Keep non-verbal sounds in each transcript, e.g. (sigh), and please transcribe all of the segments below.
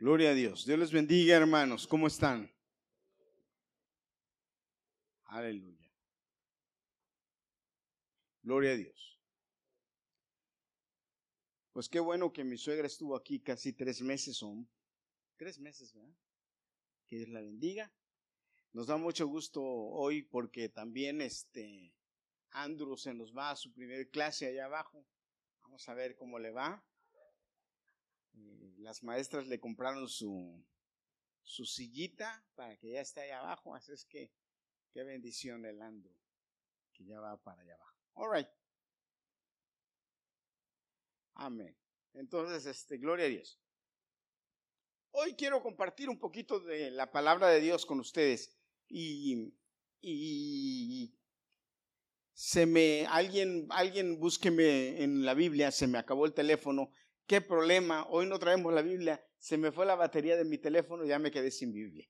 Gloria a Dios. Dios les bendiga, hermanos. ¿Cómo están? Aleluya. Gloria a Dios. Pues qué bueno que mi suegra estuvo aquí casi tres meses, son tres meses, ¿verdad? Que Dios la bendiga. Nos da mucho gusto hoy porque también este Andrew se nos va a su primer clase allá abajo. Vamos a ver cómo le va. Eh, las maestras le compraron su, su sillita para que ya esté allá abajo. Así es que qué bendición el Andrew que ya va para allá abajo. All right. Amén. Entonces, este, gloria a Dios. Hoy quiero compartir un poquito de la palabra de Dios con ustedes y, y se me, alguien, alguien búsqueme en la Biblia, se me acabó el teléfono, qué problema, hoy no traemos la Biblia, se me fue la batería de mi teléfono, ya me quedé sin Biblia.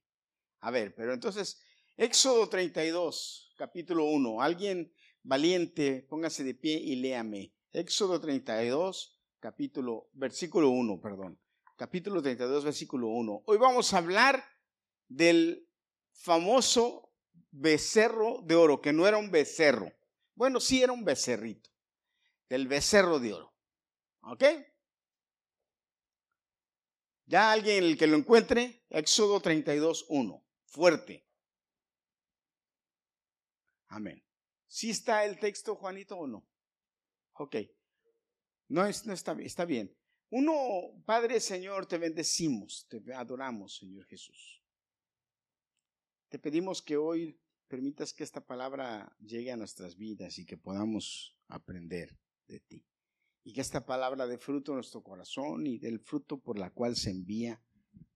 A ver, pero entonces, Éxodo 32, capítulo 1, alguien valiente, póngase de pie y léame. Éxodo 32, capítulo, versículo 1, perdón. Capítulo 32, versículo 1. Hoy vamos a hablar del famoso becerro de oro, que no era un becerro. Bueno, sí era un becerrito, del becerro de oro. ¿Ok? Ya alguien el que lo encuentre, Éxodo 32, 1. Fuerte. Amén. ¿Sí está el texto, Juanito, o no? Ok. No, es, no está, está bien. Uno, Padre Señor, te bendecimos, te adoramos, Señor Jesús. Te pedimos que hoy permitas que esta palabra llegue a nuestras vidas y que podamos aprender de ti. Y que esta palabra dé fruto en nuestro corazón y del fruto por la cual se envía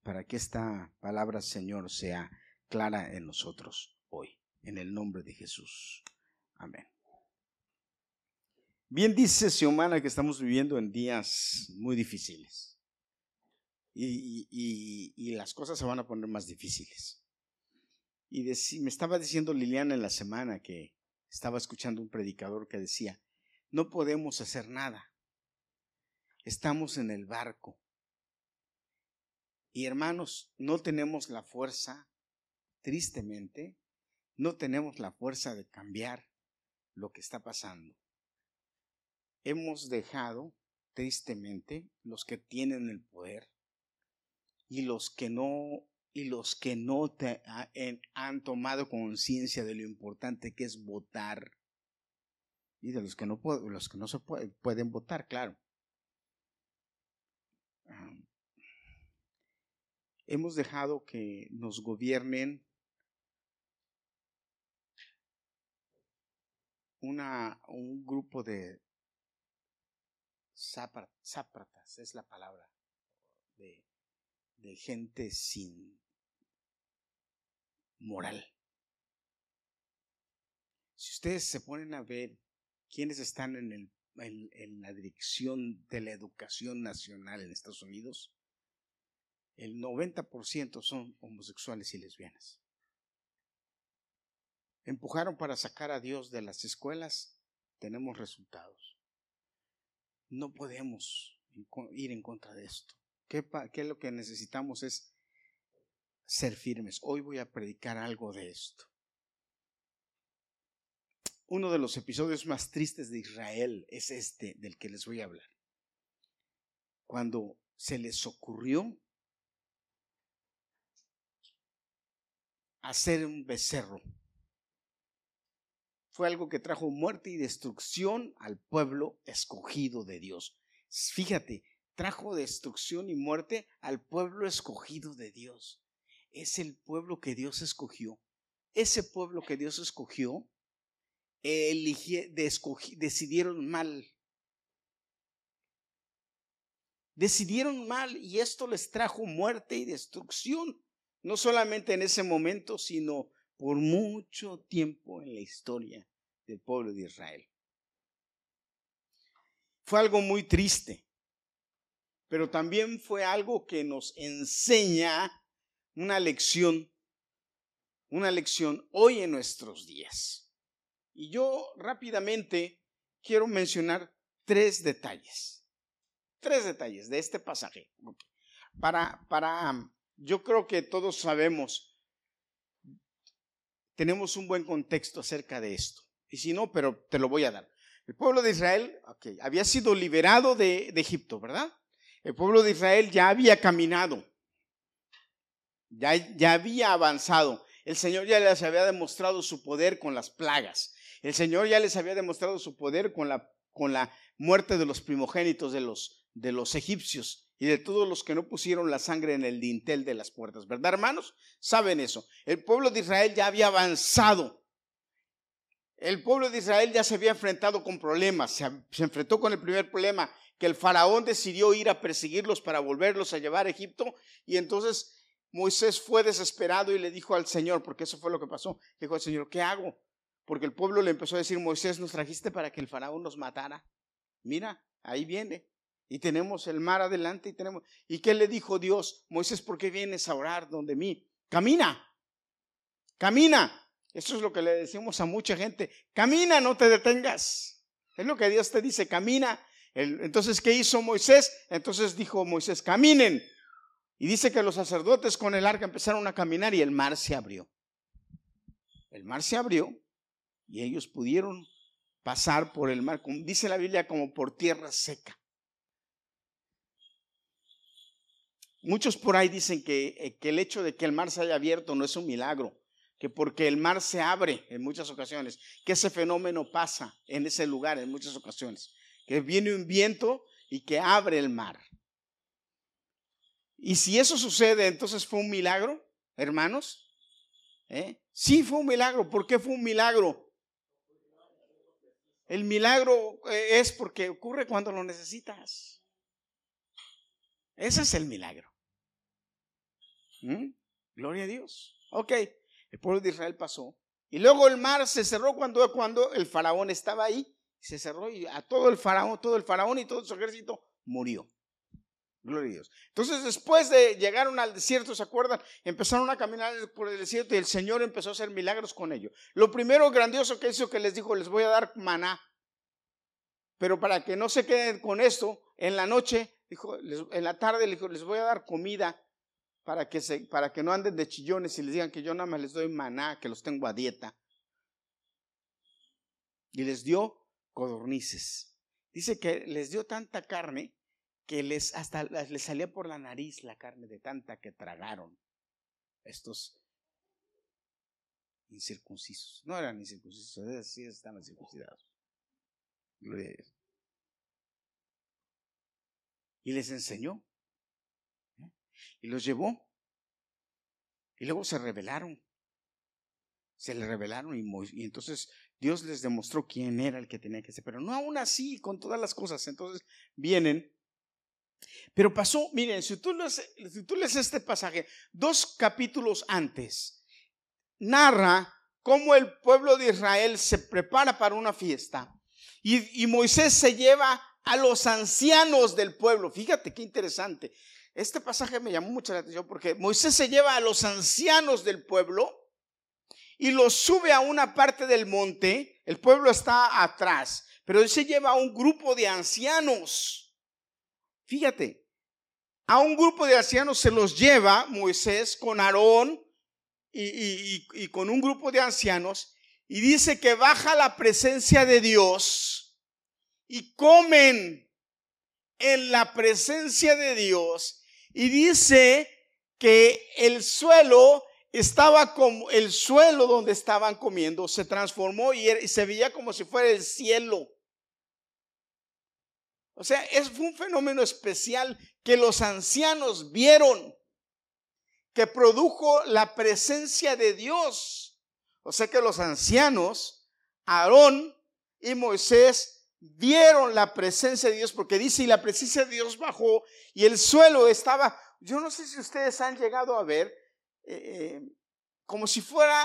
para que esta palabra, Señor, sea clara en nosotros hoy. En el nombre de Jesús. Amén. Bien dice Xiomara que estamos viviendo en días muy difíciles. Y, las cosas se van a poner más difíciles. Y me estaba diciendo Liliana en la semana que estaba escuchando un predicador que decía, no podemos hacer nada. Estamos en el barco. Y hermanos, no tenemos la fuerza, tristemente, no tenemos la fuerza de cambiar lo que está pasando. Hemos dejado, tristemente, los que tienen el poder y los que no y los que no te, han tomado conciencia de lo importante que es votar y de los que no los que no se pueden votar, claro. Hemos dejado que nos gobiernen una, un grupo de zápratas, es la palabra, de, de gente sin moral. Si ustedes se ponen a ver quiénes están en, el, en, la dirección de la educación nacional en Estados Unidos, el 90% son homosexuales y lesbianas empujaron para sacar a Dios de las escuelas, tenemos resultados. No podemos ir en contra de esto. ¿Qué, ¿Qué, lo que necesitamos es ser firmes? Hoy voy a predicar algo de esto. Uno de los episodios más tristes de Israel es este del que les voy a hablar. Cuando se les ocurrió hacer un becerro fue algo que trajo muerte y destrucción al pueblo escogido de Dios. Fíjate, trajo destrucción y muerte al pueblo escogido de Dios. Es el pueblo que Dios escogió. Ese pueblo que Dios escogió, decidieron mal. Decidieron mal y esto les trajo muerte y destrucción. No solamente en ese momento, sino por mucho tiempo en la historia del pueblo de Israel. Fue algo muy triste, pero también fue algo que nos enseña una lección, una lección hoy en nuestros días. Y yo rápidamente quiero mencionar tres detalles, tres detalles de este pasaje. para, para, yo creo que todos sabemos, tenemos un buen contexto acerca de esto. Y si no, pero te lo voy a dar. El pueblo de Israel había sido liberado de, de Egipto, ¿verdad? El pueblo de Israel ya había caminado, ya, ya había avanzado. El Señor ya les había demostrado su poder con las plagas. El Señor ya les había demostrado su poder con la, con la muerte de los primogénitos de los, de los egipcios y de todos los que no pusieron la sangre en el dintel de las puertas. ¿Verdad, hermanos? Saben eso. El pueblo de Israel ya había avanzado. El pueblo de Israel ya se había enfrentado con problemas. Se, enfrentó con el primer problema, que el faraón decidió ir a perseguirlos para volverlos a llevar a Egipto. Y entonces Moisés fue desesperado y le dijo al Señor, porque eso fue lo que pasó, dijo al Señor, ¿qué hago? Porque el pueblo le empezó a decir, Moisés, nos trajiste para que el faraón nos matara. Mira, ahí viene. Y tenemos el mar adelante y tenemos... ¿Y qué le dijo Dios? Moisés, ¿por qué vienes a orar donde mí? Camina, camina. Eso es lo que le decimos a mucha gente. Camina, no te detengas. Es lo que Dios te dice, camina. Entonces, ¿qué hizo Moisés? Entonces dijo Moisés, caminen. Y dice que los sacerdotes con el arca empezaron a caminar y el mar se abrió. El mar se abrió y ellos pudieron pasar por el mar, dice la Biblia, como por tierra seca. Muchos por ahí dicen que, eh, que, el hecho de que el mar se haya abierto no es un milagro, que porque el mar se abre en muchas ocasiones, que ese fenómeno pasa en ese lugar en muchas ocasiones, que viene un viento y que abre el mar. Y si eso sucede, entonces fue un milagro, hermanos. ¿Eh? Sí, fue un milagro. ¿Por qué fue un milagro? El milagro eh, es porque ocurre cuando lo necesitas. Ese es el milagro. ¿Mm? Gloria a Dios. Ok, el pueblo de Israel pasó. Y luego el mar se cerró cuando, cuando el faraón estaba ahí. Se cerró y a todo el faraón, todo el faraón y todo su ejército murió. Gloria a Dios. Entonces, después de llegaron al desierto, ¿se acuerdan? Empezaron a caminar por el desierto y el Señor empezó a hacer milagros con ellos. Lo primero grandioso que hizo que les dijo, les voy a dar maná. Pero para que no se queden con esto, en la noche, dijo, en la tarde les voy a dar comida para que, se, para que no anden de chillones y les digan que yo nada más les doy maná, que los tengo a dieta. Y les dio codornices. Dice que les dio tanta carne que les hasta les salía por la nariz la carne de tanta que tragaron estos incircuncisos. No eran incircuncisos, sí estaban circuncidados. Gloria a Dios. Y les enseñó. Y los llevó. Y luego se rebelaron. Se le rebelaron y, entonces Dios les demostró quién era el que tenía que ser. Pero no aún así, con todas las cosas. Entonces vienen pero pasó, miren, si tú, lees, este pasaje, dos capítulos antes, narra cómo el pueblo de Israel se prepara para una fiesta y, y Moisés se lleva a los ancianos del pueblo. Fíjate qué interesante. Este pasaje me llamó mucho la atención porque Moisés se lleva a los ancianos del pueblo y los sube a una parte del monte. El pueblo está atrás, pero él se lleva a un grupo de ancianos Fíjate, a un grupo de ancianos se los lleva Moisés con Aarón y, con un grupo de ancianos y dice que baja la presencia de Dios y comen en la presencia de Dios y dice que el suelo estaba como el suelo donde estaban comiendo se transformó y se veía como si fuera el cielo. O sea, es, fue un fenómeno especial que los ancianos vieron, que produjo la presencia de Dios. O sea que los ancianos, Aarón y Moisés, vieron la presencia de Dios, porque dice, y la presencia de Dios bajó, y el suelo estaba, yo no sé si ustedes han llegado a ver, eh, eh, como si fuera,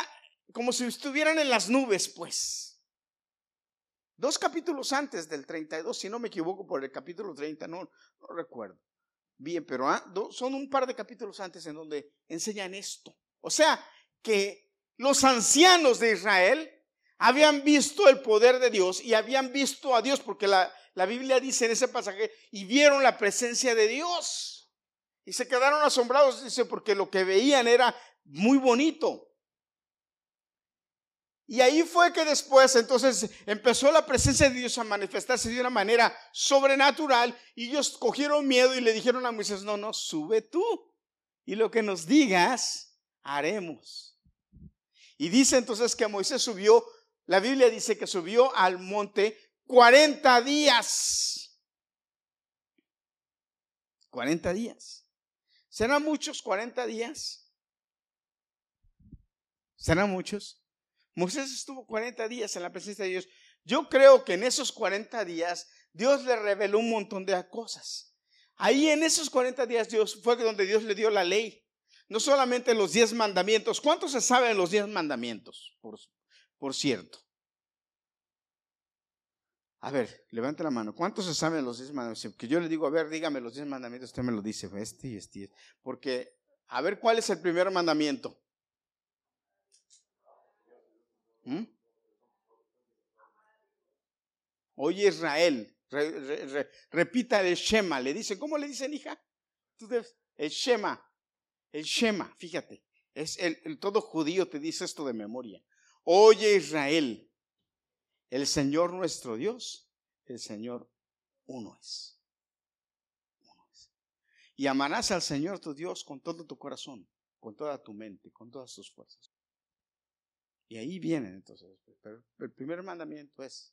como si estuvieran en las nubes, pues. Dos capítulos antes del 32, si no me equivoco, por el capítulo 30, no, recuerdo. Bien, pero ah, son un par de capítulos antes en donde enseñan esto. O sea, que los ancianos de Israel habían visto el poder de Dios y habían visto a Dios, porque la, la Biblia dice en ese pasaje, y vieron la presencia de Dios. Y se quedaron asombrados, dice, porque lo que veían era muy bonito. Y ahí fue que después entonces empezó la presencia de Dios a manifestarse de una manera sobrenatural y ellos cogieron miedo y le dijeron a Moisés, no, no, sube tú y lo que nos digas, haremos. Y dice entonces que Moisés subió, la Biblia dice que subió al monte 40 días. 40 días. ¿Serán muchos 40 días? ¿Serán muchos? Moisés estuvo 40 días en la presencia de Dios. Yo creo que en esos 40 días Dios le reveló un montón de cosas. Ahí en esos 40 días Dios fue donde Dios le dio la ley. No solamente los 10 mandamientos. ¿Cuántos se saben los 10 mandamientos? Por, por cierto. A ver, levante la mano. ¿Cuántos se saben los 10 mandamientos? Que yo le digo, a ver, dígame los 10 mandamientos. Usted me lo dice, este y este. Porque, a ver, ¿cuál es el primer mandamiento? ¿Mm? Oye Israel, repita el Shema. Le dicen, ¿cómo le dicen, hija? el Shema. El Shema, fíjate. Es el, todo judío te dice esto de memoria. Oye Israel, el Señor nuestro Dios, el Señor uno es. Y amarás al Señor tu Dios con todo tu corazón, con toda tu mente, con todas tus fuerzas. Y ahí viene entonces. el primer mandamiento es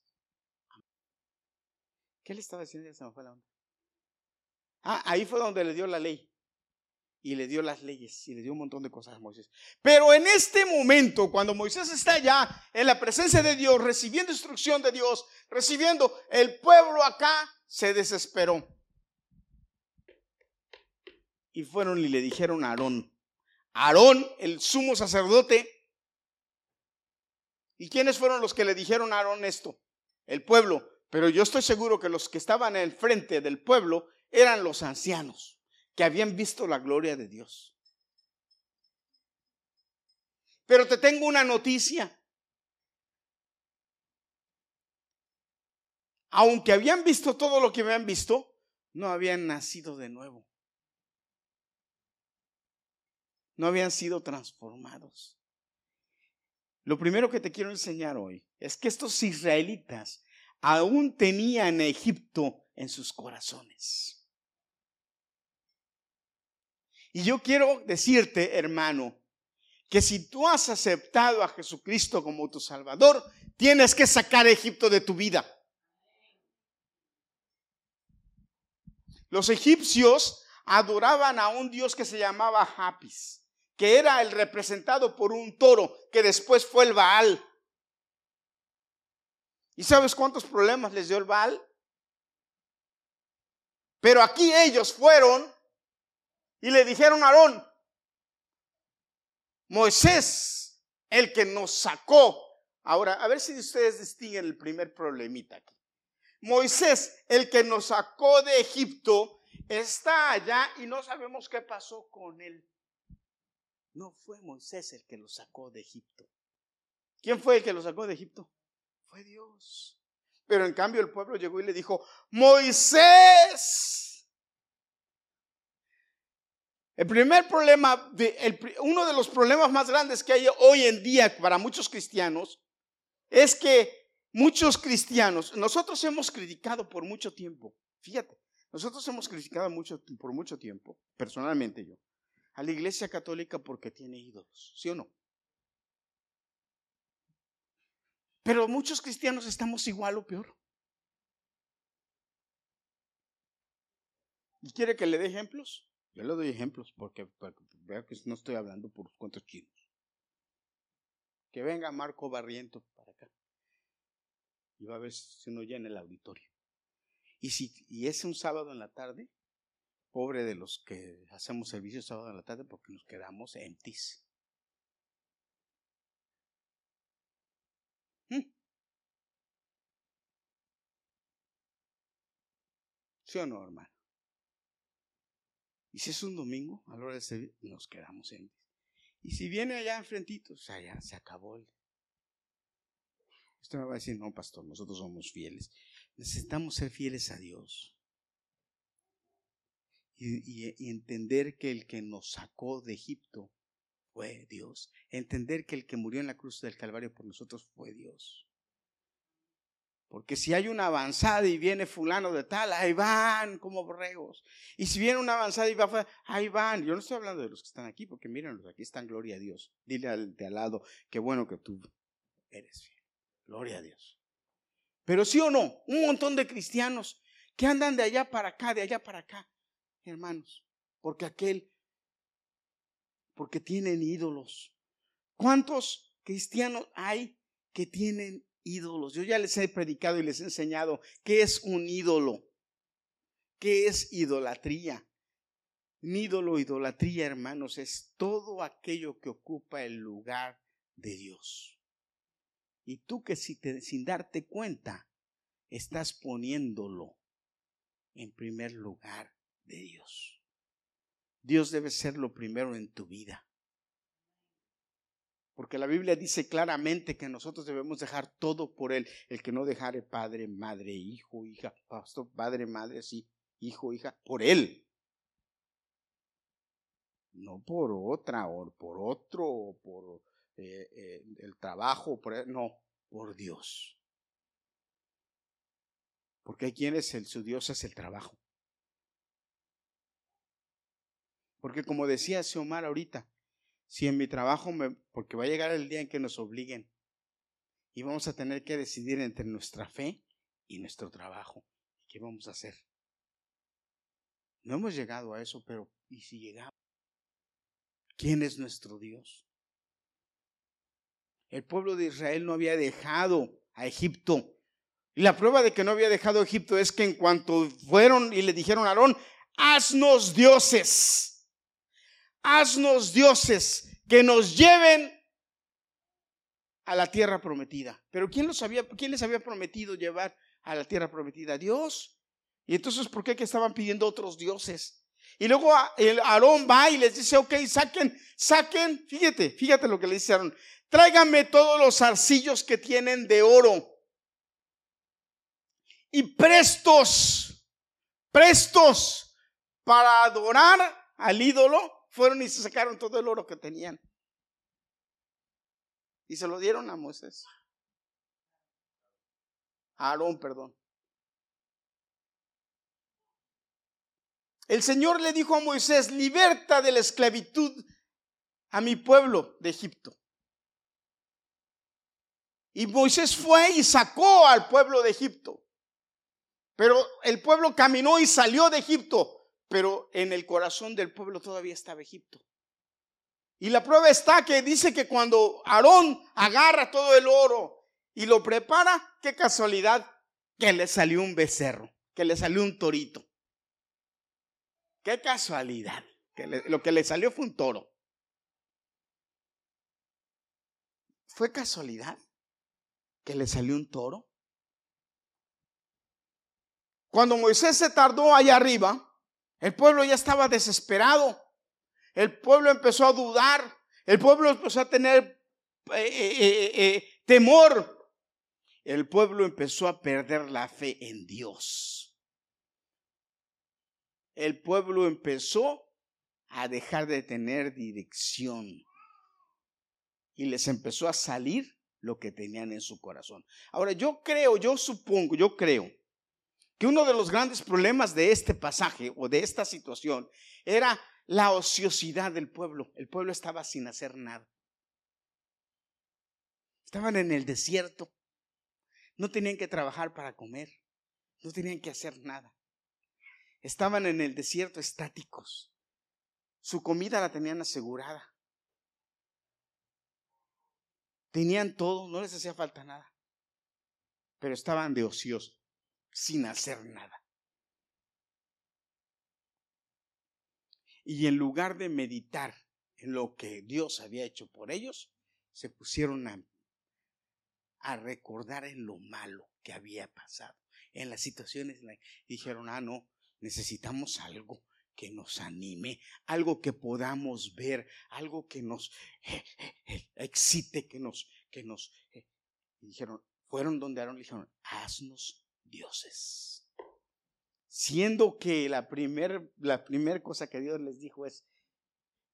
¿Qué le estaba diciendo? Se me. Ah, ahí fue donde le dio la ley. Y le dio las leyes y le dio un montón de cosas a Moisés. Pero en este momento, cuando Moisés está ya en la presencia de Dios, recibiendo instrucción de Dios, recibiendo, el pueblo acá se desesperó. Y fueron y le dijeron a Aarón, Aarón, el sumo sacerdote. ¿Y quiénes fueron los que le dijeron a Aarón esto? El pueblo. Pero yo estoy seguro que los que estaban en el frente del pueblo eran los ancianos que habían visto la gloria de Dios. Pero te tengo una noticia. Aunque habían visto todo lo que habían visto, no habían nacido de nuevo. No habían sido transformados. Lo primero que te quiero enseñar hoy es que estos israelitas aún tenían Egipto en sus corazones. Y yo quiero decirte, hermano, que si tú has aceptado a Jesucristo como tu Salvador, tienes que sacar Egipto de tu vida. Los egipcios adoraban a un dios que se llamaba Hapis, que era el representado por un toro, que después fue el Baal. ¿Y sabes cuántos problemas les dio el Baal? Pero aquí ellos fueron y le dijeron a Aarón, Moisés, el que nos sacó. Ahora, a ver si ustedes distinguen el primer problemita aquí. Moisés, el que nos sacó de Egipto, está allá y no sabemos qué pasó con él. No fue Moisés el que lo sacó de Egipto. ¿Quién fue el que lo sacó de Egipto? Fue Dios. Pero en cambio el pueblo llegó y le dijo, Moisés. El primer problema, uno de los problemas más grandes que hay hoy en día para muchos cristianos es que muchos cristianos, nosotros hemos criticado por mucho tiempo, fíjate, nosotros hemos criticado mucho, por mucho tiempo, personalmente yo, a la iglesia católica porque tiene ídolos, ¿sí o no? Pero muchos cristianos estamos igual o peor. ¿Y quiere que le dé ejemplos? Yo le doy ejemplos porque, veo que no estoy hablando por cuantos chinos. Que venga Marco Barriento para acá. Y va a ver si no llena el auditorio. Y si y es un sábado en la tarde, pobre de los que hacemos servicio sábado en la tarde porque nos quedamos empties. ¿Sí o no, hermano? Y si es un domingo, a la hora de servir, nos quedamos en. Y si viene allá enfrentito, o ya se acabó. El... Usted me va a decir, no, pastor, nosotros somos fieles. Necesitamos ser fieles a Dios. y, entender que el que nos sacó de Egipto fue Dios. Entender que el que murió en la cruz del Calvario por nosotros fue Dios. Porque si hay una avanzada y viene fulano de tal, ahí van como borregos. Y si viene una avanzada y va, ahí van. Yo no estoy hablando de los que están aquí, porque mírenlos, aquí están, gloria a Dios. Dile al de al lado, qué bueno que tú eres fiel. Gloria a Dios. Pero sí o no, un montón de cristianos que andan de allá para acá, de allá para acá hermanos, porque aquel, porque tienen ídolos. ¿Cuántos cristianos hay que tienen ídolos? Yo ya les he predicado y les he enseñado qué es un ídolo, qué es idolatría. Un ídolo, idolatría, hermanos, es todo aquello que ocupa el lugar de Dios. Y tú que si te, sin darte cuenta estás poniéndolo en primer lugar de Dios. Dios debe ser lo primero en tu vida. Porque la Biblia dice claramente que nosotros debemos dejar todo por Él. El que no dejare padre, madre, hijo, hija, pastor, padre, madre, sí, hijo, hija, por Él. No por otra, o por otro, o por eh, eh, el trabajo, por no, por Dios. Porque hay quienes el, su Dios es el trabajo. Porque como decía Xiomar ahorita, si en mi trabajo me, porque va a llegar el día en que nos obliguen y vamos a tener que decidir entre nuestra fe y nuestro trabajo. ¿Qué vamos a hacer? No hemos llegado a eso, pero ¿y si llegamos? ¿Quién es nuestro Dios? El pueblo de Israel no había dejado a Egipto. Y la prueba de que no había dejado a Egipto es que en cuanto fueron y le dijeron a Aarón, haznos dioses haznos dioses que nos lleven a la tierra prometida. Pero ¿quién, los había, ¿quién les había prometido llevar a la tierra prometida? Dios. Y entonces, ¿por qué que estaban pidiendo otros dioses? Y luego el Aarón va y les dice, ok, saquen, saquen, fíjate, fíjate lo que le dice Aarón, tráiganme todos los arcillos que tienen de oro. Y prestos, prestos para adorar al ídolo fueron y se sacaron todo el oro que tenían. Y se lo dieron a Moisés. A Aarón, perdón. El Señor le dijo a Moisés, liberta de la esclavitud a mi pueblo de Egipto. Y Moisés fue y sacó al pueblo de Egipto. Pero el pueblo caminó y salió de Egipto pero en el corazón del pueblo todavía estaba Egipto. Y la prueba está que dice que cuando Aarón agarra todo el oro y lo prepara, qué casualidad que le salió un becerro, que le salió un torito. Qué casualidad, que lo que le salió fue un toro. ¿Fue casualidad que le salió un toro? Cuando Moisés se tardó allá arriba, el pueblo ya estaba desesperado. El pueblo empezó a dudar. El pueblo empezó a tener eh, eh, eh, temor. El pueblo empezó a perder la fe en Dios. El pueblo empezó a dejar de tener dirección. Y les empezó a salir lo que tenían en su corazón. Ahora, yo creo, yo supongo, yo creo que uno de los grandes problemas de este pasaje o de esta situación era la ociosidad del pueblo. El pueblo estaba sin hacer nada. Estaban en el desierto. No tenían que trabajar para comer. No tenían que hacer nada. Estaban en el desierto estáticos. Su comida la tenían asegurada. Tenían todo, no les hacía falta nada. Pero estaban de ociosos sin hacer nada. Y en lugar de meditar en lo que Dios había hecho por ellos, se pusieron a, recordar en lo malo que había pasado, en las situaciones. dijeron, ah, no, necesitamos algo que nos anime, algo que podamos ver, algo que nos excite, que nos, que nos. dijeron, fueron donde Aaron le dijeron, haznos dioses. Siendo que la primera la primer cosa que Dios les dijo es,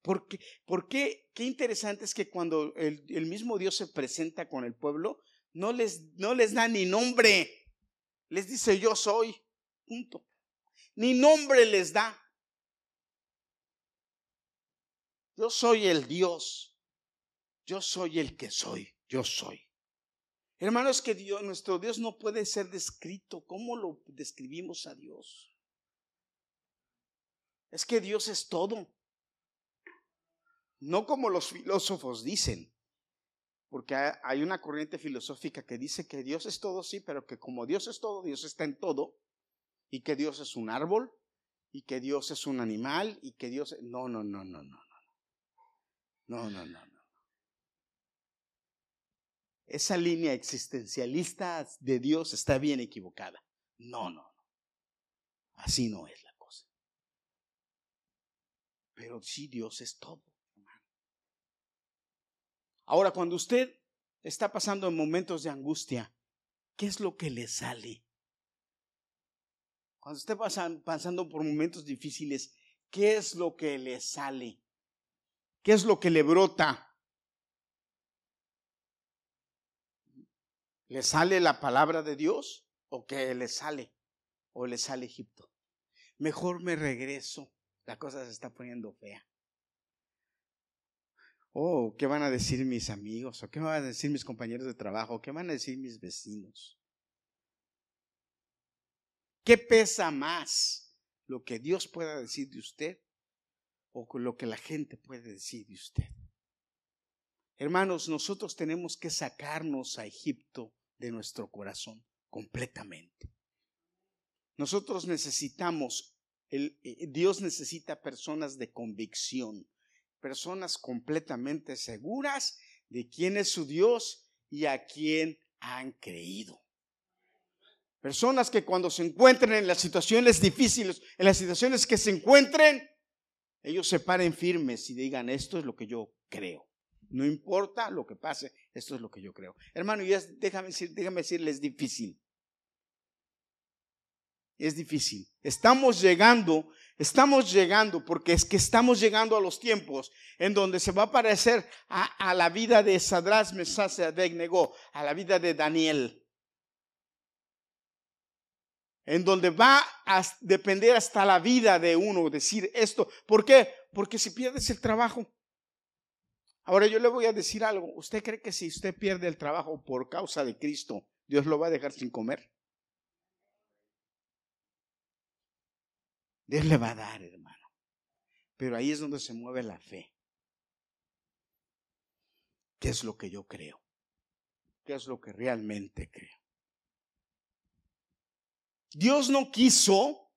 ¿por qué, por qué? qué interesante es que cuando el, el, mismo Dios se presenta con el pueblo, no les, no les da ni nombre, les dice yo soy, punto. Ni nombre les da. Yo soy el Dios, yo soy el que soy, yo soy. Hermano, es que Dios, nuestro Dios no puede ser descrito. ¿Cómo lo describimos a Dios? Es que Dios es todo. No como los filósofos dicen, porque hay una corriente filosófica que dice que Dios es todo, sí, pero que como Dios es todo, Dios está en todo, y que Dios es un árbol, y que Dios es un animal, y que Dios... No, no, no, no, no, no. No, no, no, no esa línea existencialista de Dios está bien equivocada. No, no, no. Así no es la cosa. Pero sí, Dios es todo, Ahora, cuando usted está pasando en momentos de angustia, ¿qué es lo que le sale? Cuando esté pasando por momentos difíciles, ¿qué es lo que le sale? ¿Qué es lo que le brota? ¿Le sale la palabra de Dios o qué le sale? ¿O le sale Egipto? Mejor me regreso. La cosa se está poniendo fea. Oh, ¿qué van a decir mis amigos? ¿O qué van a decir mis compañeros de trabajo? ¿Qué van a decir mis vecinos? ¿Qué pesa más? ¿Lo que Dios pueda decir de usted o lo que la gente puede decir de usted? Hermanos, nosotros tenemos que sacarnos a Egipto de nuestro corazón completamente. Nosotros necesitamos, el, eh, Dios necesita personas de convicción, personas completamente seguras de quién es su Dios y a quién han creído. Personas que cuando se encuentren en las situaciones difíciles, en las situaciones que se encuentren, ellos se paren firmes y digan, esto es lo que yo creo. No importa lo que pase, esto es lo que yo creo. Hermano, y déjame, decir, déjame decirle, es difícil. Es difícil. Estamos llegando, estamos llegando, porque es que estamos llegando a los tiempos en donde se va a parecer a, la vida de Sadras Mesas negó a la vida de Daniel. En donde va a depender hasta la vida de uno decir esto. ¿Por qué? Porque si pierdes el trabajo, Ahora yo le voy a decir algo. ¿Usted cree que si usted pierde el trabajo por causa de Cristo, Dios lo va a dejar sin comer? Dios le va a dar, hermano. Pero ahí es donde se mueve la fe. ¿Qué es lo que yo creo? ¿Qué es lo que realmente creo? Dios no quiso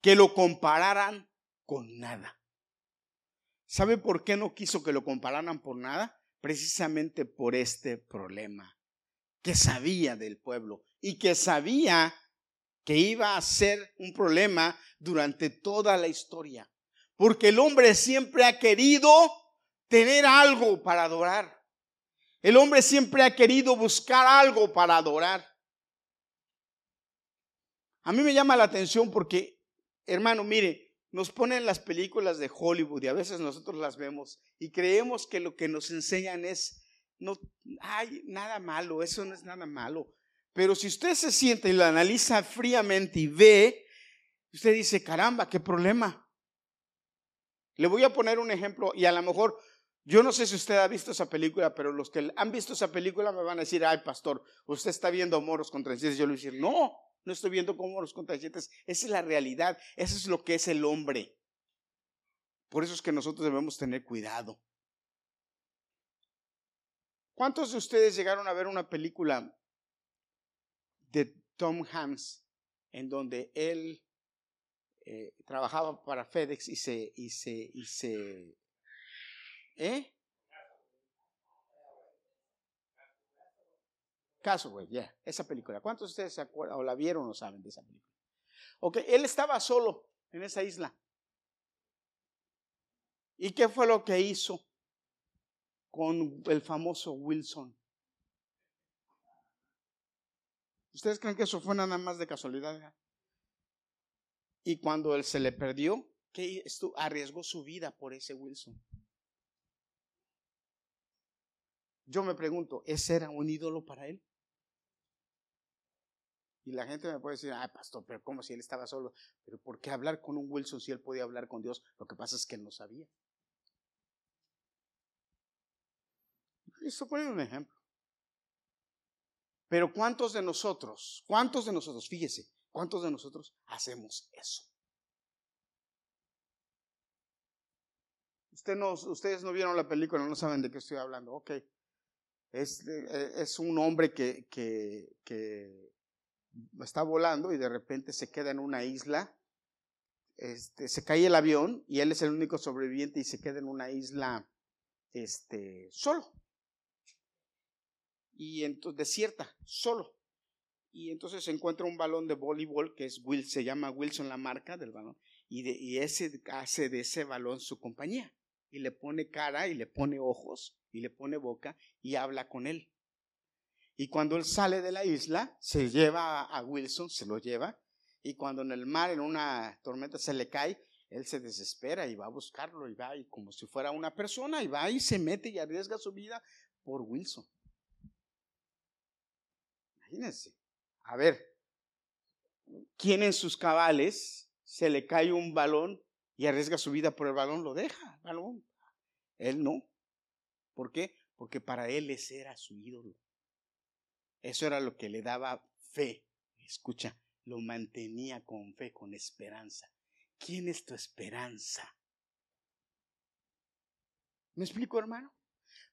que lo compararan con nada. ¿Sabe por qué no quiso que lo compararan por nada? Precisamente por este problema que sabía del pueblo y que sabía que iba a ser un problema durante toda la historia. Porque el hombre siempre ha querido tener algo para adorar. El hombre siempre ha querido buscar algo para adorar. A mí me llama la atención porque, hermano, mire, nos ponen las películas de Hollywood y a veces nosotros las vemos y creemos que lo que nos enseñan es, no hay nada malo, eso no es nada malo. Pero si usted se siente y lo analiza fríamente y ve, usted dice, caramba, qué problema. Le voy a poner un ejemplo y a lo mejor, yo no sé si usted ha visto esa película, pero los que han visto esa película me van a decir, ay pastor, usted está viendo moros contra Yo le voy a decir, no, no estoy viendo cómo los contrayentes. Esa es la realidad. Eso es lo que es el hombre. Por eso es que nosotros debemos tener cuidado. ¿Cuántos de ustedes llegaron a ver una película de Tom Hanks en donde él eh, trabajaba para FedEx y se, y se, y se, ¿eh? Güey, ya, esa película. ¿Cuántos de ustedes se acuerdan o la vieron o saben de esa película? Ok, él estaba solo en esa isla. ¿Y qué fue lo que hizo con el famoso Wilson? ¿Ustedes creen que eso fue nada más de casualidad? Y cuando él se le perdió, ¿qué esto? arriesgó su vida por ese Wilson. Yo me pregunto, ¿ese era un ídolo para él? Y la gente me puede decir, ay, pastor, pero ¿cómo si él estaba solo? Pero ¿por qué hablar con un Wilson si él podía hablar con Dios? Lo que pasa es que él no sabía. Esto pone un ejemplo. Pero ¿cuántos de nosotros, cuántos de nosotros, fíjese, cuántos de nosotros hacemos eso? Usted no, ustedes no vieron la película, no saben de qué estoy hablando. Ok. Es, eh, un hombre que, que, está volando y de repente se queda en una isla. Este, se cae el avión y él es el único sobreviviente y se queda en una isla este, solo y entonces desierta, solo. Y entonces se encuentra un balón de voleibol que es Will, se llama Wilson la marca del balón, y, de, y ese hace de ese balón su compañía. Y le pone cara y le pone ojos y le pone boca y habla con él. Y cuando él sale de la isla, se lleva a Wilson, se lo lleva, y cuando en el mar, en una tormenta, se le cae, él se desespera y va a buscarlo y va y como si fuera una persona y va y se mete y arriesga su vida por Wilson. Imagínense. A ver, ¿quién en sus cabales se le cae un balón y arriesga su vida por el balón? Lo deja, balón. Él no. ¿Por qué? Porque para él ese era su ídolo. Eso era lo que le daba fe. Escucha, lo mantenía con fe, con esperanza. ¿Quién es tu esperanza? ¿Me explico, hermano?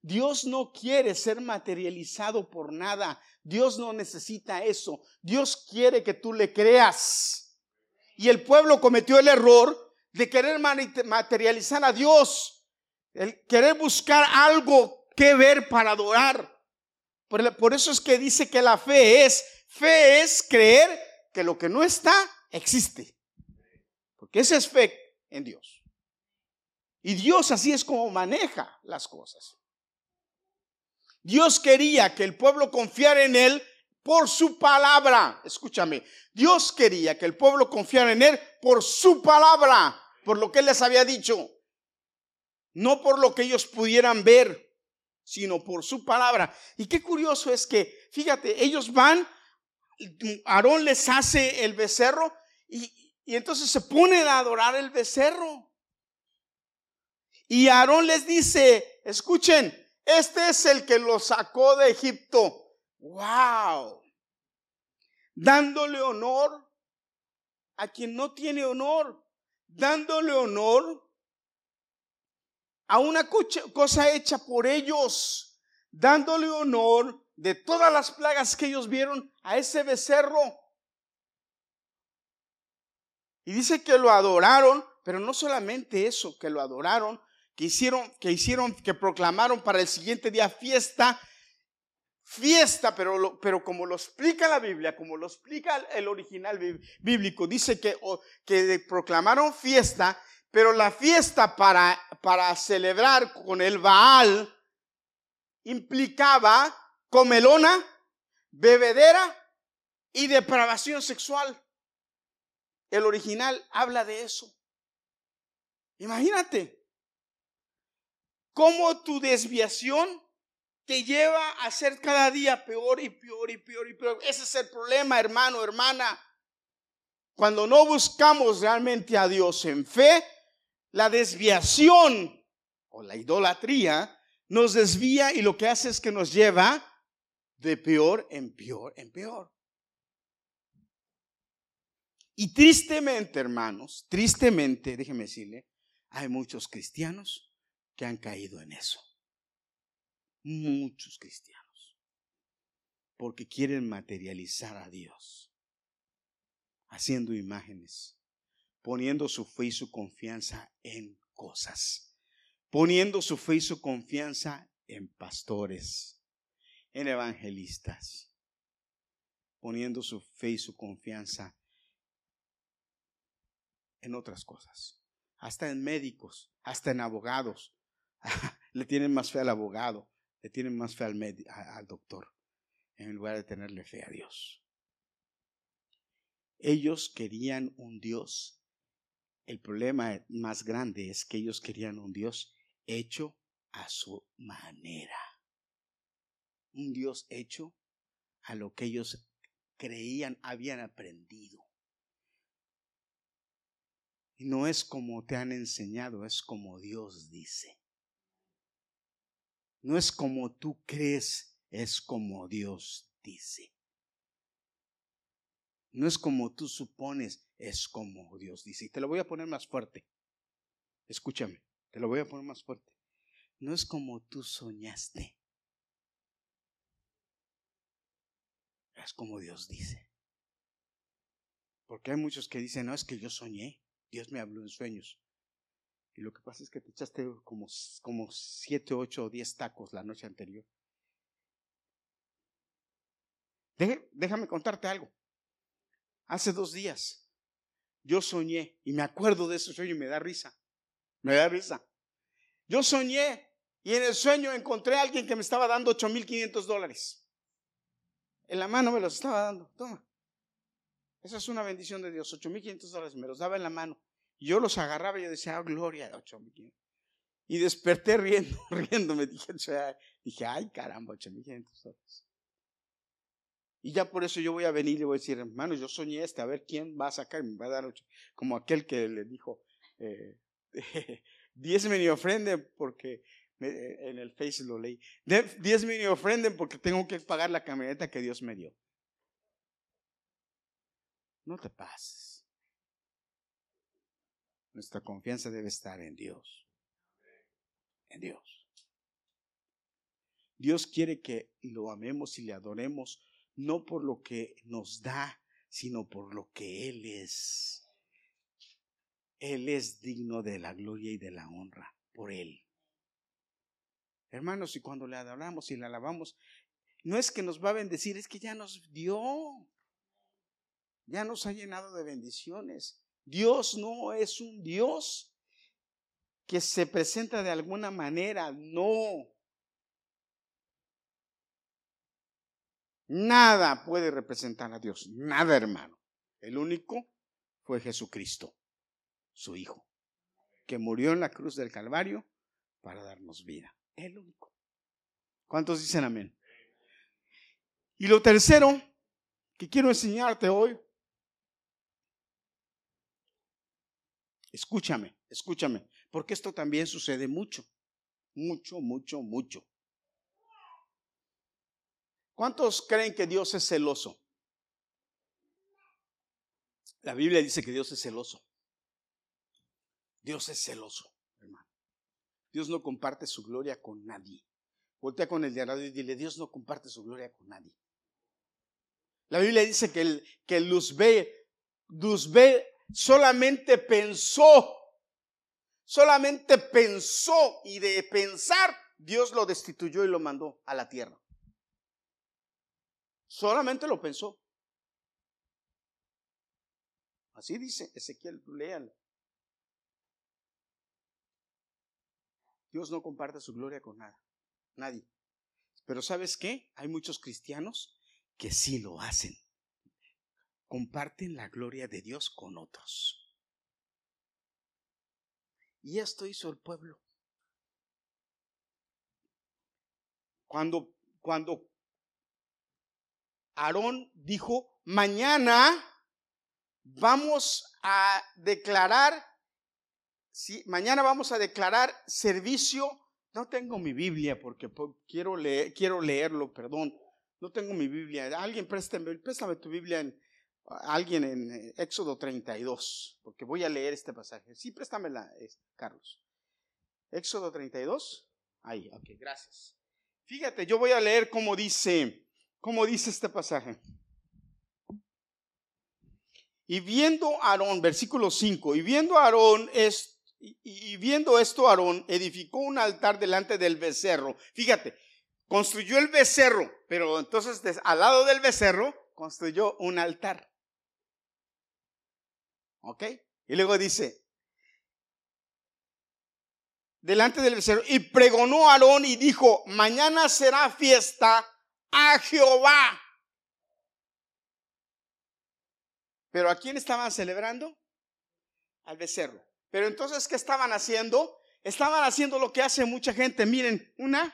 Dios no quiere ser materializado por nada. Dios no necesita eso. Dios quiere que tú le creas. Y el pueblo cometió el error de querer materializar a Dios. El querer buscar algo que ver para adorar. Por eso es que dice que la fe es, fe es creer que lo que no está existe. Porque esa es fe en Dios. Y Dios así es como maneja las cosas. Dios quería que el pueblo confiara en Él por su palabra. Escúchame, Dios quería que el pueblo confiara en Él por su palabra, por lo que Él les había dicho. No por lo que ellos pudieran ver, sino por su palabra. Y qué curioso es que, fíjate, ellos van, Aarón les hace el becerro y, y entonces se ponen a adorar el becerro. Y Aarón les dice, escuchen, este es el que lo sacó de Egipto. ¡Wow! Dándole honor a quien no tiene honor. Dándole honor a una cosa hecha por ellos. Dándole honor de todas las plagas que ellos vieron a ese becerro. Y dice que lo adoraron, pero no solamente eso, que lo adoraron, que hicieron, que hicieron, que proclamaron para el siguiente día fiesta, fiesta, pero, pero como lo explica la Biblia, como lo explica el original bíblico, dice que, que proclamaron fiesta, pero la fiesta para, para celebrar con el Baal implicaba comelona, bebedera y depravación sexual. El original habla de eso. Imagínate, cómo tu desviación te lleva a ser cada día peor y peor y peor y peor. Ese es el problema, hermano, hermana. Cuando no buscamos realmente a Dios en fe, la desviación o la idolatría nos desvía y lo que hace es que nos lleva de peor en peor en peor. Y tristemente, hermanos, tristemente, déjeme decirle, hay muchos cristianos que han caído en eso. Muchos cristianos. Porque quieren materializar a Dios. Haciendo imágenes. Poniendo su fe y su confianza en cosas. Poniendo su fe y su confianza en pastores. En evangelistas. Poniendo su fe y su confianza en otras cosas. Hasta en médicos, hasta en abogados, (laughs) le tienen más fe al abogado, le tienen más fe al, doctor, en lugar de tenerle fe a Dios. Ellos querían un Dios. El problema más grande es que ellos querían un Dios hecho a su manera. Un Dios hecho a lo que ellos creían, habían aprendido. Y no es como te han enseñado, es como Dios dice. No es como tú crees, es como Dios dice. No es como tú supones, es como Dios dice. Y te lo voy a poner más fuerte. Escúchame, te lo voy a poner más fuerte. No es como tú soñaste. Es como Dios dice. Porque hay muchos que dicen, no, es que yo soñé. Dios me habló en sueños. Y lo que pasa es que te echaste como, como siete, ocho o diez tacos la noche anterior. déjame contarte algo. Hace dos días yo soñé y me acuerdo de ese sueño y me da risa. Me da risa. Yo soñé y en el sueño encontré a alguien que me estaba dando 8.500 dólares. En la mano me los estaba dando. Toma. Esa es una bendición de Dios. 8.500 dólares me los daba en la mano. Yo los agarraba y yo decía, oh, gloria, 8.500. Y desperté riendo, (laughs) riéndome. Dije, dije ay caramba, 8.500 dólares. Y ya por eso yo voy a venir y voy a decir, hermano, yo soñé este, a ver quién va a sacar, me va a dar. Como aquel que le dijo, eh, (laughs) diezme y ofrenden porque en el Face lo leí. Diezme y ofrenden porque tengo que pagar la camioneta que Dios me dio. No te pases. Nuestra confianza debe estar en Dios. En Dios. Dios quiere que lo amemos y le adoremos no por lo que nos da, sino por lo que Él es. Él es digno de la gloria y de la honra por Él. Hermanos, y cuando le adoramos y le alabamos, no es que nos va a bendecir, es que ya nos dio. Ya nos ha llenado de bendiciones. Dios no es un Dios que se presenta de alguna manera, no. Nada puede representar a Dios, nada hermano. El único fue Jesucristo, su Hijo, que murió en la cruz del Calvario para darnos vida. El único. ¿Cuántos dicen amén? Y lo tercero que quiero enseñarte hoy, escúchame, escúchame, porque esto también sucede mucho, mucho, mucho, mucho. ¿Cuántos creen que Dios es celoso? La Biblia dice que Dios es celoso. Dios es celoso, hermano. Dios no comparte su gloria con nadie. Voltea con el de y dile, Dios no comparte su gloria con nadie. La Biblia dice que, el, que Luzbé, Luzbé solamente pensó, solamente pensó y de pensar Dios lo destituyó y lo mandó a la tierra. Solamente lo pensó. Así dice Ezequiel, léalo. Dios no comparte su gloria con nada, nadie. Pero ¿sabes qué? Hay muchos cristianos que sí lo hacen. Comparten la gloria de Dios con otros. Y esto hizo el pueblo. Cuando, cuando Aarón dijo, mañana vamos a declarar, sí, mañana vamos a declarar servicio. No tengo mi Biblia porque quiero, leer, quiero leerlo, perdón. No tengo mi Biblia. Alguien préstame, préstame tu Biblia en, alguien en eh, Éxodo 32, porque voy a leer este pasaje. Sí, préstamela, Carlos. Éxodo 32. Ahí, ok, gracias. Fíjate, yo voy a leer cómo dice como dice este pasaje. Y viendo Aarón, versículo 5, y viendo Aarón es, y, viendo esto Aarón edificó un altar delante del becerro. Fíjate, construyó el becerro, pero entonces al lado del becerro construyó un altar. ¿Ok? Y luego dice, delante del becerro, y pregonó Aarón y dijo, mañana será fiesta a Jehová. Pero ¿a quién estaban celebrando? Al becerro. Pero entonces, ¿qué estaban haciendo? Estaban haciendo lo que hace mucha gente. Miren, una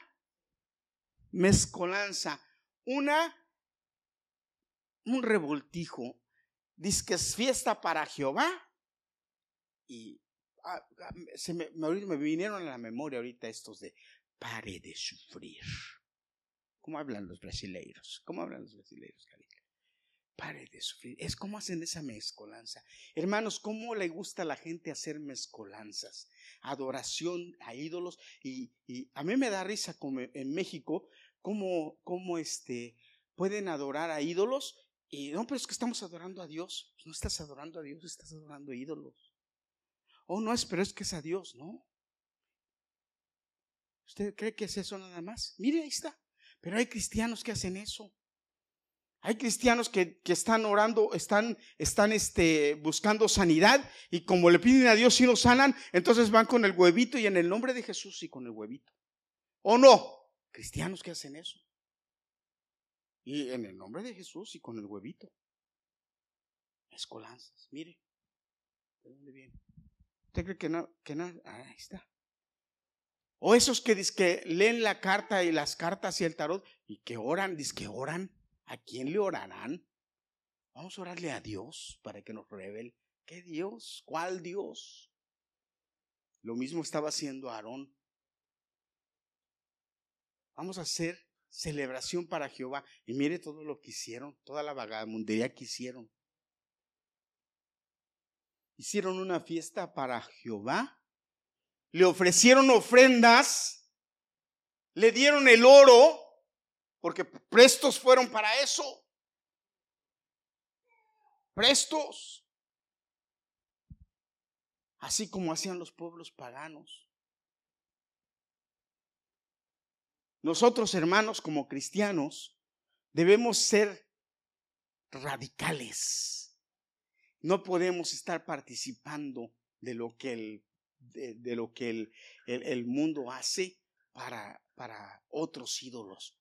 mezcolanza, una, un revoltijo. Dice que es fiesta para Jehová. Y ah, ah, se me, me vinieron a la memoria ahorita estos de pare de sufrir. ¿Cómo hablan los brasileiros? ¿Cómo hablan los brasileiros, Pare de sufrir. Es como hacen esa mezcolanza. Hermanos, ¿cómo le gusta a la gente hacer mezcolanzas? Adoración a ídolos. Y, a mí me da risa como en México, cómo, cómo este, pueden adorar a ídolos. Y no, pero es que estamos adorando a Dios. No estás adorando a Dios, estás adorando a ídolos. Oh, no es, pero es que es a Dios, ¿no? ¿Usted cree que es eso nada más? Mire, ahí está. Pero hay cristianos que hacen eso. Hay cristianos que, están orando, están, están este, buscando sanidad y como le piden a Dios si lo sanan, entonces van con el huevito y en el nombre de Jesús y con el huevito. ¿O no? Cristianos que hacen eso. Y en el nombre de Jesús y con el huevito. Escolanzas, mire. ¿De dónde viene? ¿Usted cree que no? Que no? ahí está. O esos que, que leen la carta y las cartas y el tarot y que oran, dice que oran. ¿A quién le orarán? Vamos a orarle a Dios para que nos revele. ¿Qué Dios? ¿Cuál Dios? Lo mismo estaba haciendo Aarón. Vamos a hacer celebración para Jehová. Y mire todo lo que hicieron, toda la vagabundería que hicieron. Hicieron una fiesta para Jehová. Le ofrecieron ofrendas. Le dieron el oro porque prestos fueron para eso. Prestos. Así como hacían los pueblos paganos. Nosotros, hermanos, como cristianos, debemos ser radicales. No podemos estar participando de lo que el, de, lo que el, el, mundo hace para, para otros ídolos.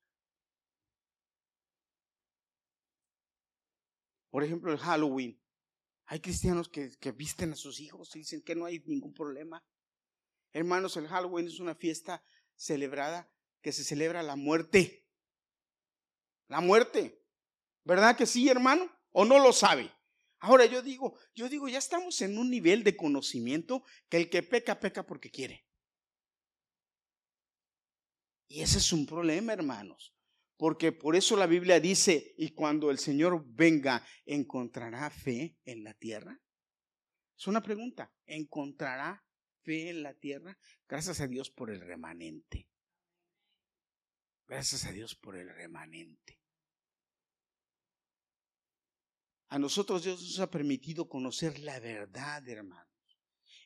Por ejemplo, el Halloween. Hay cristianos que, visten a sus hijos y dicen que no hay ningún problema. Hermanos, el Halloween es una fiesta celebrada que se celebra la muerte. La muerte. ¿Verdad que sí, hermano? ¿O no lo sabe? Ahora yo digo, yo digo, ya estamos en un nivel de conocimiento que el que peca, peca porque quiere. Y ese es un problema, hermanos. Porque por eso la Biblia dice, y cuando el Señor venga, ¿encontrará fe en la tierra? Es una pregunta. ¿Encontrará fe en la tierra? Gracias a Dios por el remanente. Gracias a Dios por el remanente. A nosotros Dios nos ha permitido conocer la verdad, hermanos.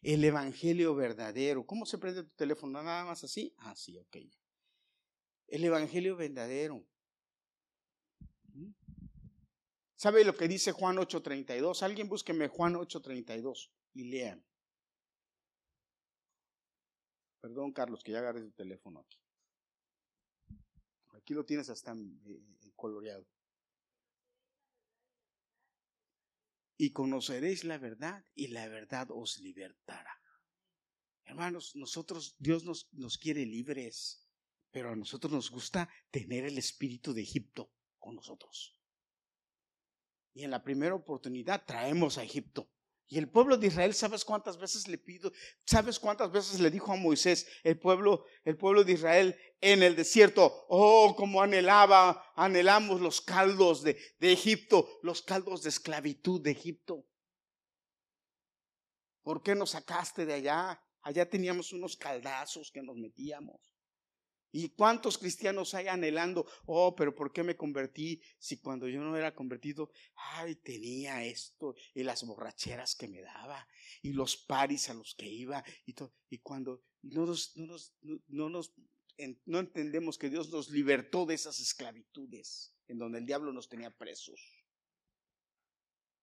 El evangelio verdadero. ¿Cómo se prende tu teléfono? Nada más así. Ah, sí, ok. El Evangelio verdadero. ¿Mm? ¿Sabe lo que dice Juan 8:32? Alguien búsqueme Juan 8:32 y lean. Perdón, Carlos, que ya agarré tu teléfono aquí. Aquí lo tienes hasta eh, coloreado. Y conoceréis la verdad y la verdad os libertará. Hermanos, nosotros, Dios nos, nos quiere libres. Pero a nosotros nos gusta tener el espíritu de Egipto con nosotros. Y en la primera oportunidad traemos a Egipto. Y el pueblo de Israel, ¿sabes cuántas veces le pido? ¿Sabes cuántas veces le dijo a Moisés el pueblo, el pueblo de Israel en el desierto? Oh, como anhelaba, anhelamos los caldos de, de Egipto, los caldos de esclavitud de Egipto. ¿Por qué nos sacaste de allá? Allá teníamos unos caldazos que nos metíamos. ¿Y cuántos cristianos hay anhelando? Oh, pero ¿por qué me convertí si cuando yo no era convertido, ay, tenía esto y las borracheras que me daba y los paris a los que iba y todo? Y cuando no nos, no nos, no nos no entendemos que Dios nos libertó de esas esclavitudes en donde el diablo nos tenía presos.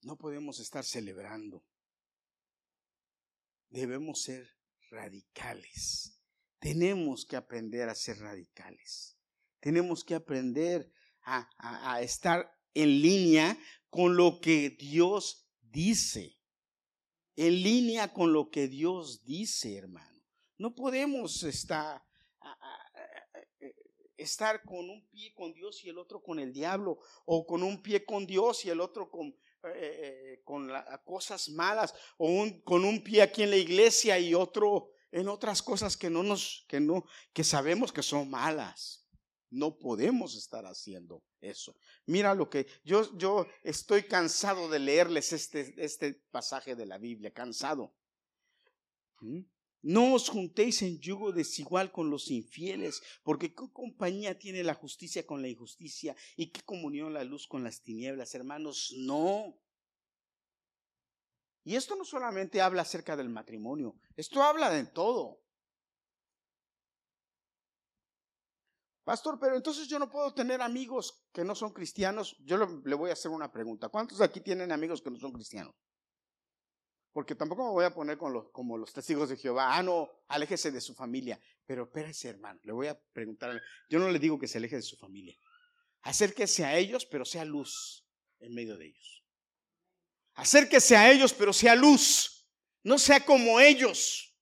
No podemos estar celebrando. Debemos ser radicales tenemos que aprender a ser radicales. Tenemos que aprender a, estar en línea con lo que Dios dice, en línea con lo que Dios dice, hermano. No podemos estar, estar con un pie con Dios y el otro con el diablo, o con un pie con Dios y el otro con, eh, eh, con cosas malas, o con un pie aquí en la iglesia y otro en otras cosas que no nos, que no, que sabemos que son malas. No podemos estar haciendo eso. Mira lo que yo, yo estoy cansado de leerles este, este pasaje de la Biblia, cansado. ¿Mm? No os juntéis en yugo desigual con los infieles, porque qué compañía tiene la justicia con la injusticia y qué comunión la luz con las tinieblas, hermanos. No. Y esto no solamente habla acerca del matrimonio, esto habla de todo. Pastor, pero entonces yo no puedo tener amigos que no son cristianos. Yo le, voy a hacer una pregunta. ¿Cuántos de aquí tienen amigos que no son cristianos? Porque tampoco me voy a poner como los testigos de Jehová. Ah, no, aléjese de su familia. Pero espérese, hermano, le voy a preguntar. Yo no le digo que se aleje de su familia. Acérquese a ellos, pero sea luz en medio de ellos. Acérquese a ellos, pero sea luz. No sea como ellos.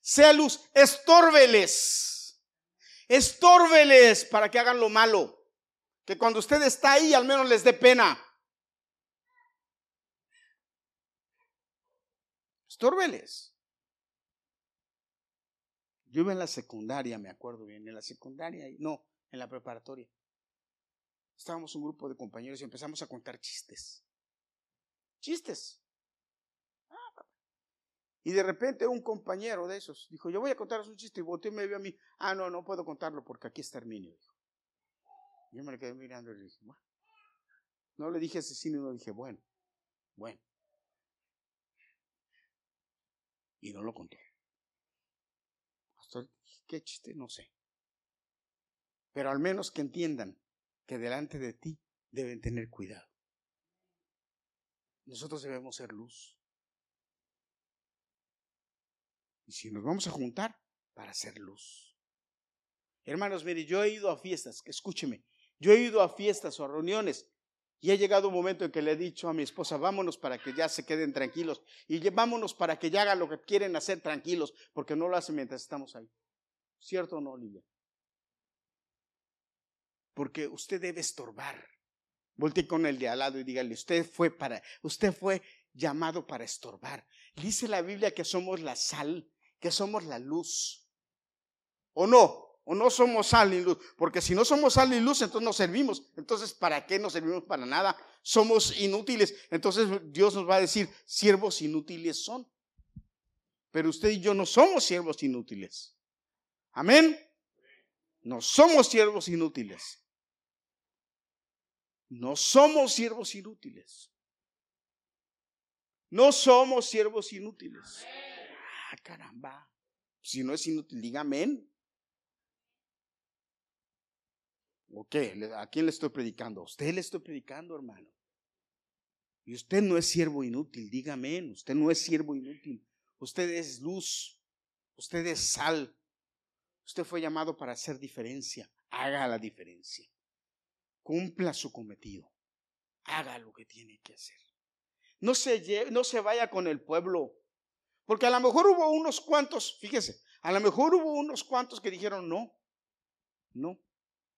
Sea luz. Estórbeles. Estórbeles para que hagan lo malo. Que cuando usted está ahí, al menos les dé pena. Estórbeles. Yo iba en la secundaria, me acuerdo bien, en la secundaria, no, en la preparatoria. Estábamos un grupo de compañeros y empezamos a contar chistes. Chistes. Y de repente un compañero de esos dijo, yo voy a contaros un chiste y volteó y me vio a mí. Ah, no, no puedo contarlo porque aquí está Herminio. Dijo. Yo me quedé mirando y le dije, bueno. No le dije asesino, no dije, bueno, bueno. Y no lo contó. ¿Qué chiste? No sé. Pero al menos que entiendan que delante de ti deben tener cuidado. Nosotros debemos ser luz. Y si nos vamos a juntar, para ser luz. Hermanos, mire, yo he ido a fiestas, escúcheme, yo he ido a fiestas o a reuniones y ha llegado un momento en que le he dicho a mi esposa, vámonos para que ya se queden tranquilos y vámonos para que ya hagan lo que quieren hacer tranquilos, porque no lo hacen mientras estamos ahí. ¿Cierto o no, Lidia? Porque usted debe estorbar. Voltee con el de al lado y dígale, usted fue para, usted fue llamado para estorbar. Dice la Biblia que somos la sal, que somos la luz. ¿O no? ¿O no somos sal ni luz? Porque si no somos sal ni luz, entonces no servimos. Entonces, ¿para qué no servimos para nada? Somos inútiles. Entonces Dios nos va a decir, siervos inútiles son. Pero usted y yo no somos siervos inútiles. Amén. No somos siervos inútiles. No somos siervos inútiles. No somos siervos inútiles. Ah, caramba. Si no es inútil, diga amén. ¿O qué? ¿A quién le estoy predicando? A usted le estoy predicando, hermano. Y usted no es siervo inútil, diga amén. Usted no es siervo inútil. Usted es luz. Usted es sal. Usted fue llamado para hacer diferencia. Haga la diferencia cumpla su cometido. Haga lo que tiene que hacer. No se, no se vaya con el pueblo. Porque a lo mejor hubo unos cuantos, fíjese, a lo mejor hubo unos cuantos que dijeron no, no.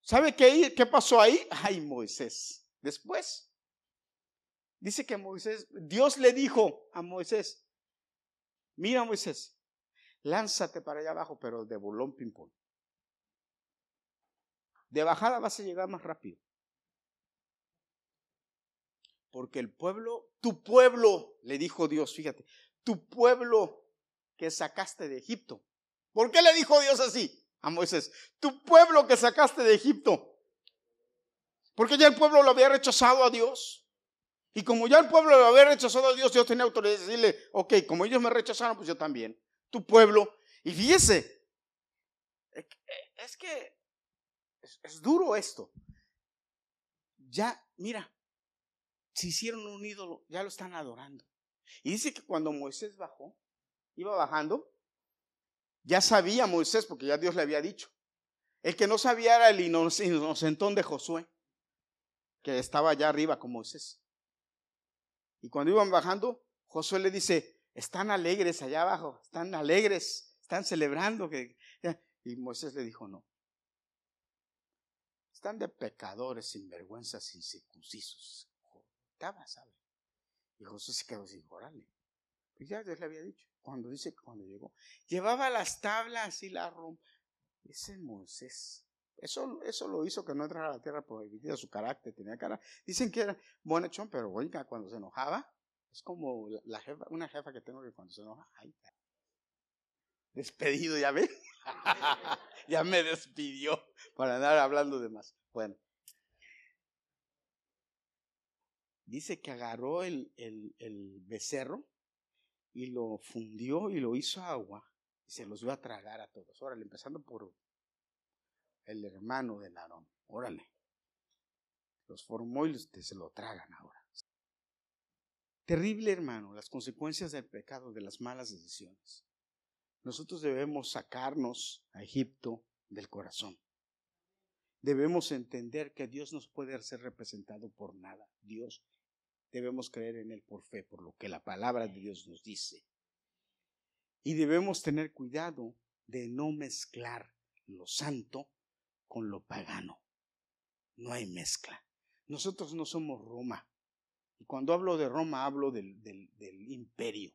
¿Sabe qué, qué pasó ahí? (laughs) Ay, Moisés. Después, dice que Moisés, Dios le dijo a Moisés, mira Moisés, lánzate para allá abajo, pero de bolón ping pong. De bajada vas a llegar más rápido. Porque el pueblo, tu pueblo, le dijo Dios, fíjate, tu pueblo que sacaste de Egipto. ¿Por qué le dijo Dios así a Moisés? Tu pueblo que sacaste de Egipto. Porque ya el pueblo lo había rechazado a Dios. Y como ya el pueblo lo había rechazado a Dios, Dios tenía autoridad de decirle, ok, como ellos me rechazaron, pues yo también. Tu pueblo. Y fíjese, es que es, es duro esto. Ya, mira, se hicieron un ídolo, ya lo están adorando. Y dice que cuando Moisés bajó, iba bajando, ya sabía Moisés, porque ya Dios le había dicho. El que no sabía era el inocentón de Josué, que estaba allá arriba con Moisés. Y cuando iban bajando, Josué le dice, están alegres allá abajo, están alegres, están celebrando. Que... Y Moisés le dijo, no. Están de pecadores, sinvergüenzas, incircuncisos. Y Josué se quedó sin órale. Pues ya Dios le había dicho, cuando dice que cuando llegó, llevaba las tablas y la romp. Ese Moisés. Eso, eso lo hizo que no entrara a la tierra prohibida, su carácter tenía cara. Dicen que era bonachón, pero oiga, cuando se enojaba, es como la jefa, una jefa que tengo que cuando se enoja, ay, despedido, ya ve, (laughs) ya me despidió para andar hablando de más. Bueno, dice que agarró el, el, becerro y lo fundió y lo hizo agua y se los dio a tragar a todos. Órale, empezando por el hermano de Aarón. Órale. Los formó y se lo tragan ahora. Terrible, hermano, las consecuencias del pecado, de las malas decisiones. Nosotros debemos sacarnos a Egipto del corazón. Debemos entender que Dios nos puede ser representado por nada. Dios debemos creer en Él por fe, por lo que la palabra de Dios nos dice. Y debemos tener cuidado de no mezclar lo santo con lo pagano. No hay mezcla. Nosotros no somos Roma. Y cuando hablo de Roma hablo del, del, imperio.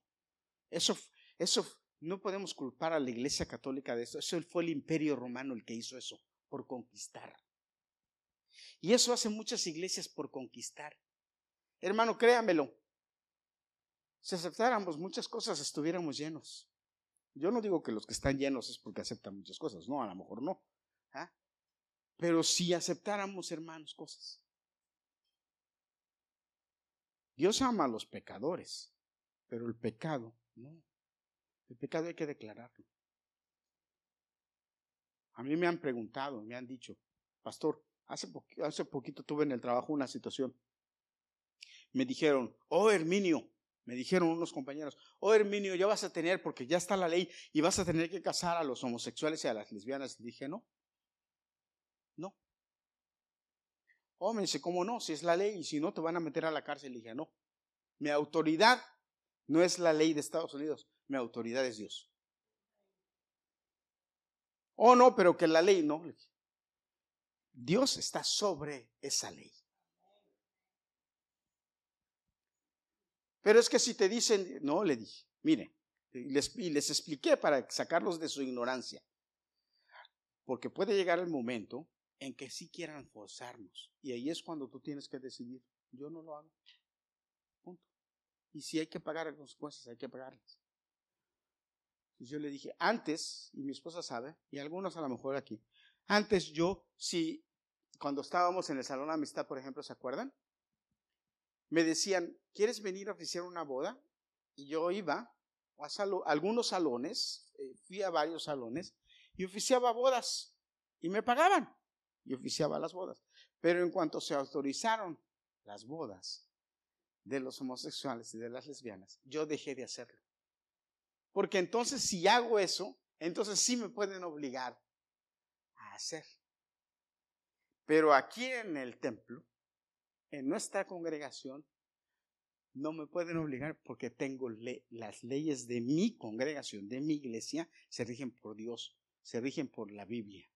Eso, eso no podemos culpar a la Iglesia Católica de eso. Eso fue el imperio romano el que hizo eso, por conquistar. Y eso hace muchas iglesias por conquistar. Hermano, créamelo. Si aceptáramos muchas cosas, estuviéramos llenos. Yo no digo que los que están llenos es porque aceptan muchas cosas, no, a lo mejor no. ¿ah? Pero si aceptáramos, hermanos, cosas. Dios ama a los pecadores, pero el pecado, no. El pecado hay que declararlo. A mí me han preguntado, me han dicho, pastor, hace, hace poquito tuve en el trabajo una situación me dijeron, oh Herminio, me dijeron unos compañeros, oh Herminio, ya vas a tener, porque ya está la ley, y vas a tener que casar a los homosexuales y a las lesbianas. Y dije, no, no. Oh, me dice, ¿cómo no? Si es la ley, y si no, te van a meter a la cárcel. Y dije, no. Mi autoridad no es la ley de Estados Unidos, mi autoridad es Dios. Oh, no, pero que la ley no. Dios está sobre esa ley. Pero es que si te dicen, no, le dije, mire, y les expliqué para sacarlos de su ignorancia. Porque puede llegar el momento en que sí quieran forzarnos. Y ahí es cuando tú tienes que decidir, yo no lo hago. Punto. Y si hay que pagar las consecuencias, hay que pagarlas. Y yo le dije, antes, y mi esposa sabe, y algunos a lo mejor aquí, antes yo, si cuando estábamos en el salón de amistad, por ejemplo, ¿se acuerdan? Me decían, ¿quieres venir a oficiar una boda? Y yo iba a, algunos salones, eh, fui a varios salones y oficiaba bodas y me pagaban y oficiaba las bodas. Pero en cuanto se autorizaron las bodas de los homosexuales y de las lesbianas, yo dejé de hacerlo. Porque entonces si hago eso, entonces sí me pueden obligar a hacer. Pero aquí en el templo en nuestra congregación no me pueden obligar porque tengo las leyes de mi congregación, de mi iglesia, se rigen por Dios, se rigen por la Biblia.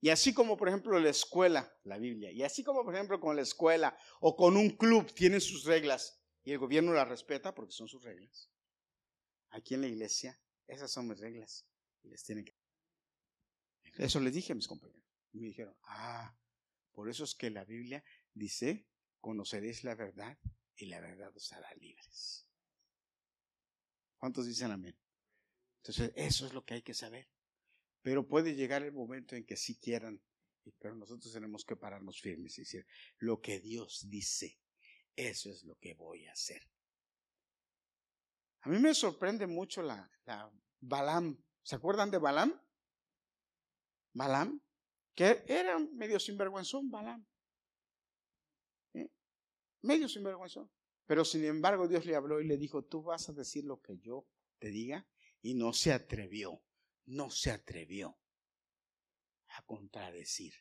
Y así como por ejemplo la escuela, la Biblia, y así como por ejemplo con la escuela o con un club tienen sus reglas y el gobierno las respeta porque son sus reglas. Aquí en la iglesia, esas son mis reglas y les tienen que... Eso les dije a mis compañeros. Y me dijeron, ah, por eso es que la Biblia dice, conoceréis la verdad y la verdad os hará libres. ¿Cuántos dicen amén? Entonces, eso es lo que hay que saber. Pero puede llegar el momento en que sí quieran, pero nosotros tenemos que pararnos firmes y decir, lo que Dios dice, eso es lo que voy a hacer. A mí me sorprende mucho la, la Balam. ¿Se acuerdan de Balam? Balam que era medio sinvergüenzón Balaam. ¿Eh? Medio sinvergüenzón. Pero sin embargo Dios le habló y le dijo, tú vas a decir lo que yo te diga. Y no se atrevió, no se atrevió a contradecir,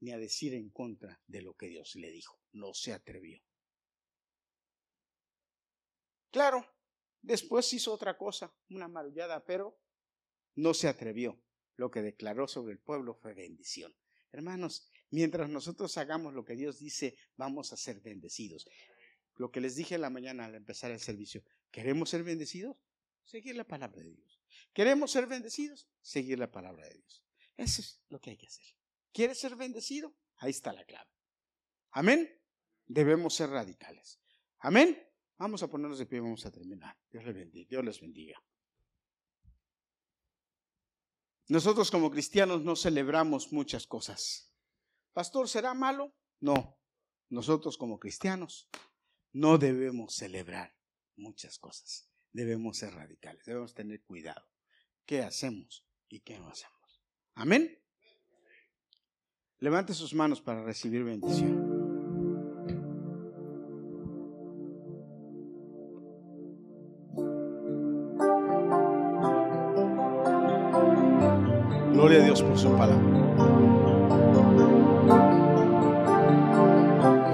ni a decir en contra de lo que Dios le dijo. No se atrevió. Claro, después hizo otra cosa, una marullada, pero no se atrevió. Lo que declaró sobre el pueblo fue bendición. Hermanos, mientras nosotros hagamos lo que Dios dice, vamos a ser bendecidos. Lo que les dije en la mañana al empezar el servicio, ¿queremos ser bendecidos? Seguir la palabra de Dios. ¿Queremos ser bendecidos? Seguir la palabra de Dios. Eso es lo que hay que hacer. ¿Quieres ser bendecido? Ahí está la clave. Amén. Debemos ser radicales. Amén. Vamos a ponernos de pie vamos a terminar. Dios les bendiga. Dios les bendiga. Nosotros como cristianos no celebramos muchas cosas. Pastor, ¿será malo? No. Nosotros como cristianos no debemos celebrar muchas cosas. Debemos ser radicales. Debemos tener cuidado. ¿Qué hacemos y qué no hacemos? Amén. Levante sus manos para recibir bendición. Dios por su palabra.